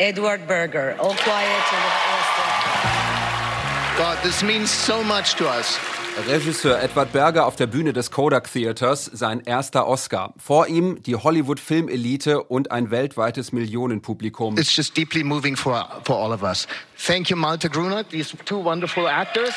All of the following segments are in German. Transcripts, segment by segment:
Edward Berger, All Quiet on the Western God, this means so much to us. Regisseur Edward Berger auf der Bühne des Kodak Theaters, sein erster Oscar. Vor ihm die Hollywood-Filmelite und ein weltweites Millionenpublikum. It's just deeply moving for, for all of us. Thank you, Malte Grunert, these two wonderful actors.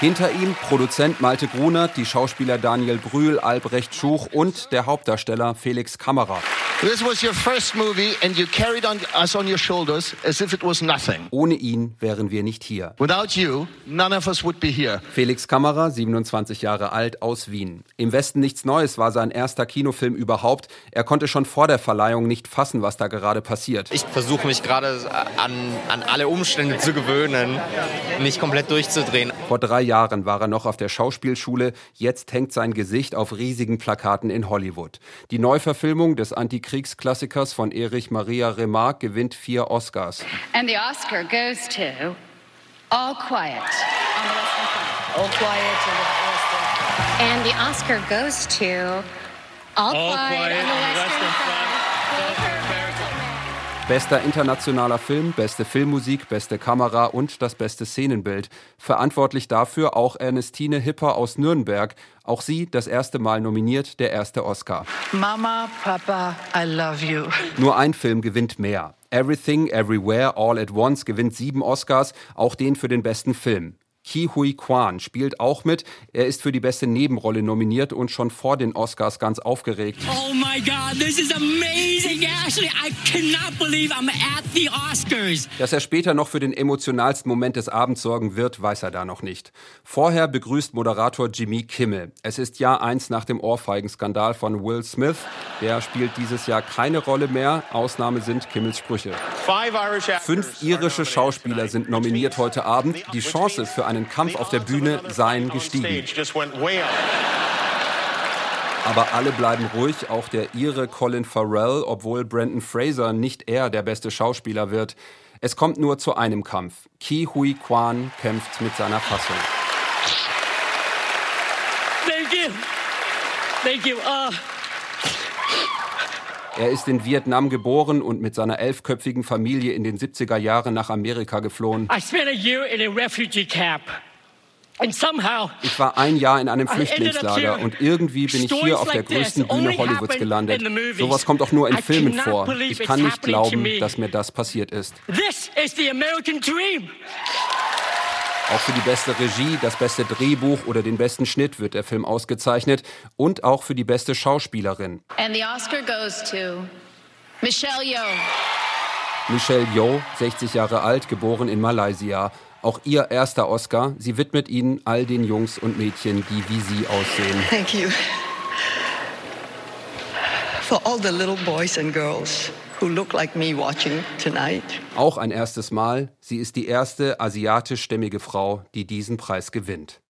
Hinter ihm Produzent Malte Grunert, die Schauspieler Daniel Brühl, Albrecht Schuch und der Hauptdarsteller Felix Kammerer. This was your first movie and you carried on us on your shoulders as if it was nothing. Ohne ihn wären wir nicht hier. Without you, none of us would be here. Felix Kammerer, 27 Jahre alt, aus Wien. Im Westen nichts Neues war sein erster Kinofilm überhaupt. Er konnte schon vor der Verleihung nicht fassen, was da gerade passiert. Ich versuche mich gerade an, an alle Umstände zu gewöhnen, nicht komplett durchzudrehen. Vor drei Jahren war er noch auf der Schauspielschule. Jetzt hängt sein Gesicht auf riesigen Plakaten in Hollywood. Die Neuverfilmung des Antikriegsklassikers von Erich Maria Remarque gewinnt vier Oscars. And the Oscar goes to All Quiet on the Western Front. All Quiet on the Western Front. And the Oscar goes to All, All Quiet, Quiet on the Western Front. Bester internationaler Film, beste Filmmusik, beste Kamera und das beste Szenenbild. Verantwortlich dafür auch Ernestine Hipper aus Nürnberg. Auch sie das erste Mal nominiert, der erste Oscar. Mama, Papa, I love you. Nur ein Film gewinnt mehr. Everything, Everywhere, All at Once gewinnt sieben Oscars, auch den für den besten Film. Ki Hui Kwan spielt auch mit. Er ist für die beste Nebenrolle nominiert und schon vor den Oscars ganz aufgeregt. Oh my God, this is amazing, Ashley. I cannot believe I'm at the Oscars. Dass er später noch für den emotionalsten Moment des Abends sorgen wird, weiß er da noch nicht. Vorher begrüßt Moderator Jimmy Kimmel. Es ist Jahr eins nach dem Ohrfeigenskandal von Will Smith. Der spielt dieses Jahr keine Rolle mehr. Ausnahme sind Kimmels Sprüche. Fünf irische Schauspieler sind nominiert heute Abend. Die Chance für einen Kampf auf der Bühne seien gestiegen. Aber alle bleiben ruhig, auch der Ire Colin Farrell, obwohl Brandon Fraser nicht er der beste Schauspieler wird. Es kommt nur zu einem Kampf. Ki Hui Kwan kämpft mit seiner Fassung. Thank you. Thank you. Uh, Er ist in Vietnam geboren und mit seiner elfköpfigen Familie in den 70er Jahren nach Amerika geflohen. I spent a year in a refugee camp. And somehow, Ich war ein Jahr in einem Flüchtlingslager und irgendwie bin ich hier auf der größten Bühne Hollywoods gelandet. Sowas kommt auch nur in Filmen vor. Ich kann nicht glauben, dass mir das passiert ist. this is the American dream. Auch für die beste Regie, das beste Drehbuch oder den besten Schnitt wird der Film ausgezeichnet und auch für die beste Schauspielerin. And the Oscar goes to Michelle Yeoh. Michelle Yeoh, 60 Jahre alt, geboren in Malaysia. Auch ihr erster Oscar. Sie widmet ihn all den Jungs und Mädchen, die wie sie aussehen. Thank you. Auch ein erstes Mal. Sie ist die erste asiatischstämmige Frau, die diesen Preis gewinnt.